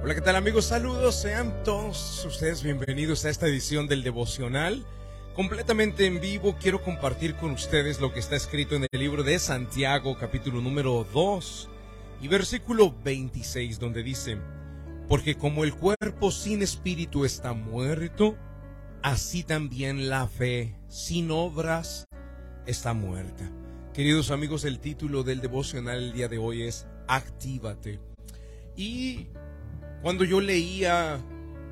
Hola, ¿qué tal amigos? Saludos, sean todos ustedes bienvenidos a esta edición del devocional. Completamente en vivo quiero compartir con ustedes lo que está escrito en el libro de Santiago, capítulo número 2 y versículo 26, donde dice, porque como el cuerpo sin espíritu está muerto, así también la fe sin obras está muerta. Queridos amigos, el título del devocional el día de hoy es Actívate. Y cuando yo leía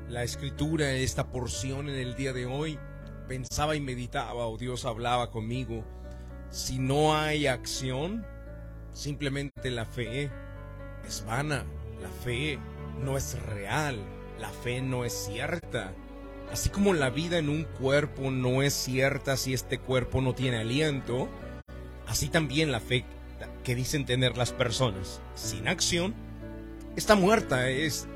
la escritura, esta porción en el día de hoy, pensaba y meditaba o Dios hablaba conmigo. Si no hay acción, simplemente la fe es vana, la fe no es real, la fe no es cierta. Así como la vida en un cuerpo no es cierta si este cuerpo no tiene aliento, así también la fe que dicen tener las personas sin acción está muerta, es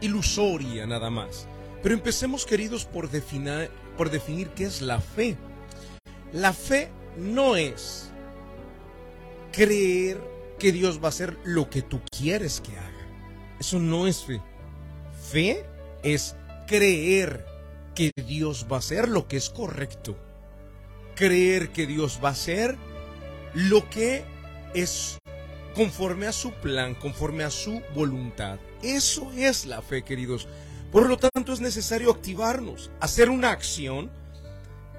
ilusoria nada más. Pero empecemos queridos por definir, por definir qué es la fe. La fe no es creer que Dios va a hacer lo que tú quieres que haga. Eso no es fe. Fe es creer que Dios va a hacer lo que es correcto. Creer que Dios va a hacer lo que es conforme a su plan, conforme a su voluntad. Eso es la fe, queridos. Por lo tanto, es necesario activarnos, hacer una acción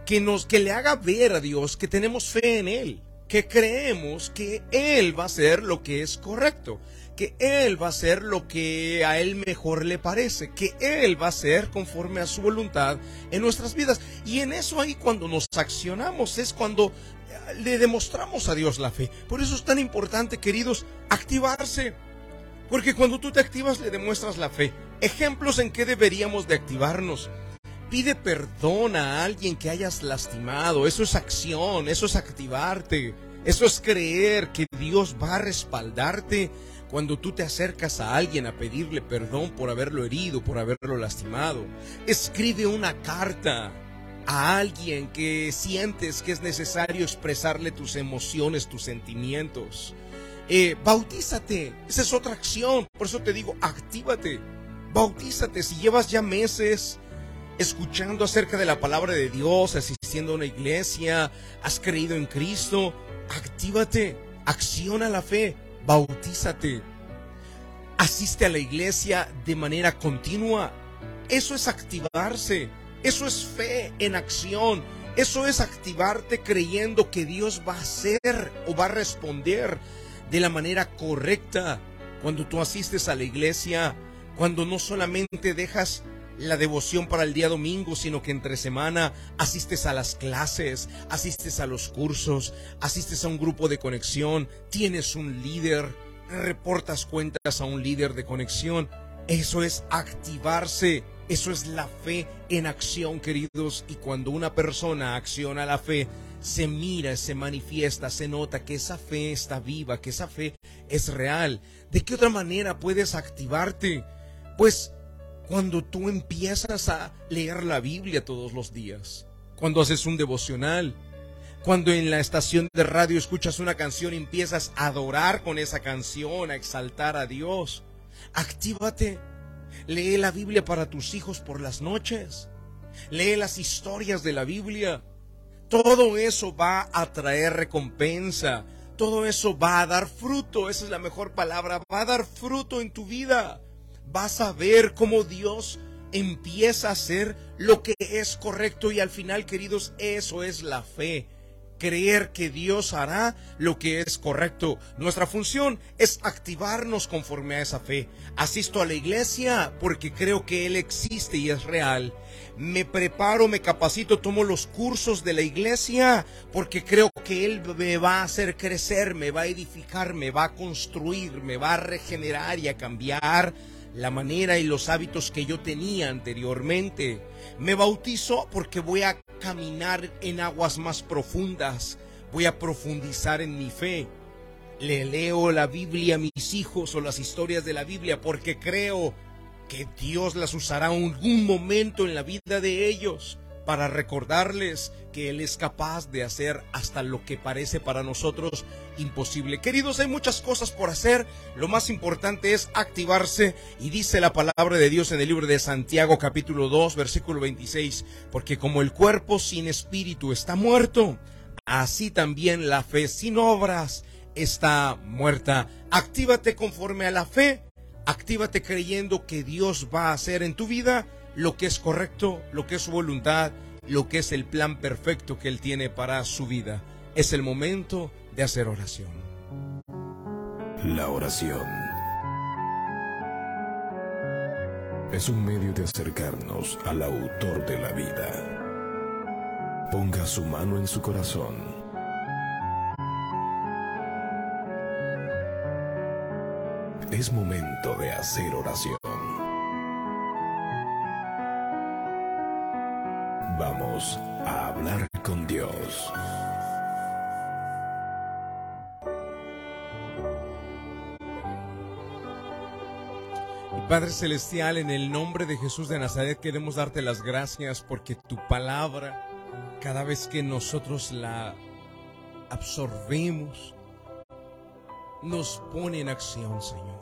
que nos que le haga ver a Dios que tenemos fe en él, que creemos que él va a hacer lo que es correcto que Él va a hacer lo que a Él mejor le parece, que Él va a hacer conforme a su voluntad en nuestras vidas. Y en eso ahí cuando nos accionamos es cuando eh, le demostramos a Dios la fe. Por eso es tan importante, queridos, activarse. Porque cuando tú te activas le demuestras la fe. Ejemplos en que deberíamos de activarnos. Pide perdón a alguien que hayas lastimado. Eso es acción, eso es activarte. Eso es creer que Dios va a respaldarte cuando tú te acercas a alguien a pedirle perdón por haberlo herido, por haberlo lastimado. Escribe una carta a alguien que sientes que es necesario expresarle tus emociones, tus sentimientos. Eh, bautízate, esa es otra acción. Por eso te digo, actívate, bautízate. Si llevas ya meses escuchando acerca de la palabra de Dios, asistiendo a una iglesia, has creído en Cristo, actívate, acciona la fe bautízate, asiste a la iglesia de manera continua. Eso es activarse, eso es fe en acción, eso es activarte creyendo que Dios va a hacer o va a responder de la manera correcta cuando tú asistes a la iglesia, cuando no solamente dejas la devoción para el día domingo, sino que entre semana asistes a las clases, asistes a los cursos, asistes a un grupo de conexión, tienes un líder, reportas cuentas a un líder de conexión. Eso es activarse, eso es la fe en acción, queridos. Y cuando una persona acciona la fe, se mira, se manifiesta, se nota que esa fe está viva, que esa fe es real. ¿De qué otra manera puedes activarte? Pues cuando tú empiezas a leer la Biblia todos los días, cuando haces un devocional, cuando en la estación de radio escuchas una canción y empiezas a adorar con esa canción, a exaltar a Dios. Actívate. Lee la Biblia para tus hijos por las noches. Lee las historias de la Biblia. Todo eso va a traer recompensa. Todo eso va a dar fruto. Esa es la mejor palabra. Va a dar fruto en tu vida vas a ver cómo Dios empieza a hacer lo que es correcto y al final, queridos, eso es la fe. Creer que Dios hará lo que es correcto. Nuestra función es activarnos conforme a esa fe. Asisto a la iglesia porque creo que Él existe y es real. Me preparo, me capacito, tomo los cursos de la iglesia porque creo que Él me va a hacer crecer, me va a edificar, me va a construir, me va a regenerar y a cambiar la manera y los hábitos que yo tenía anteriormente. Me bautizo porque voy a caminar en aguas más profundas, voy a profundizar en mi fe. Le leo la Biblia a mis hijos o las historias de la Biblia porque creo que Dios las usará en algún momento en la vida de ellos. Para recordarles que Él es capaz de hacer hasta lo que parece para nosotros imposible. Queridos, hay muchas cosas por hacer. Lo más importante es activarse y dice la palabra de Dios en el libro de Santiago capítulo 2 versículo 26, porque como el cuerpo sin espíritu está muerto, así también la fe sin obras está muerta. Actívate conforme a la fe, actívate creyendo que Dios va a hacer en tu vida lo que es correcto, lo que es su voluntad, lo que es el plan perfecto que Él tiene para su vida. Es el momento de hacer oración. La oración es un medio de acercarnos al autor de la vida. Ponga su mano en su corazón. Es momento de hacer oración. Vamos a hablar con Dios. Padre Celestial, en el nombre de Jesús de Nazaret queremos darte las gracias porque tu palabra, cada vez que nosotros la absorbemos, nos pone en acción, Señor.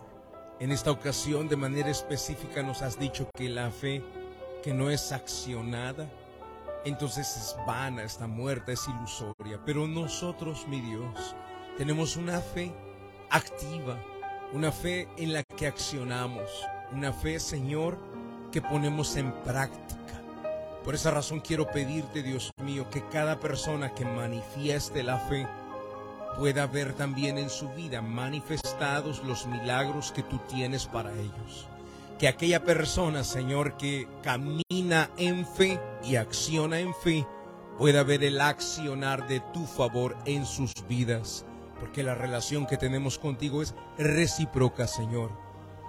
En esta ocasión, de manera específica, nos has dicho que la fe que no es accionada, entonces es vana, está muerta, es ilusoria. Pero nosotros, mi Dios, tenemos una fe activa, una fe en la que accionamos, una fe, Señor, que ponemos en práctica. Por esa razón quiero pedirte, Dios mío, que cada persona que manifieste la fe pueda ver también en su vida manifestados los milagros que tú tienes para ellos que aquella persona, Señor, que camina en fe y acciona en fe, pueda ver el accionar de tu favor en sus vidas, porque la relación que tenemos contigo es recíproca, Señor.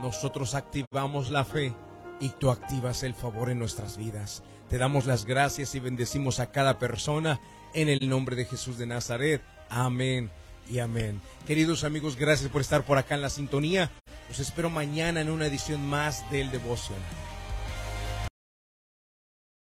Nosotros activamos la fe y tú activas el favor en nuestras vidas. Te damos las gracias y bendecimos a cada persona en el nombre de Jesús de Nazaret. Amén y amén. Queridos amigos, gracias por estar por acá en la sintonía. Los espero mañana en una edición más del Devocional.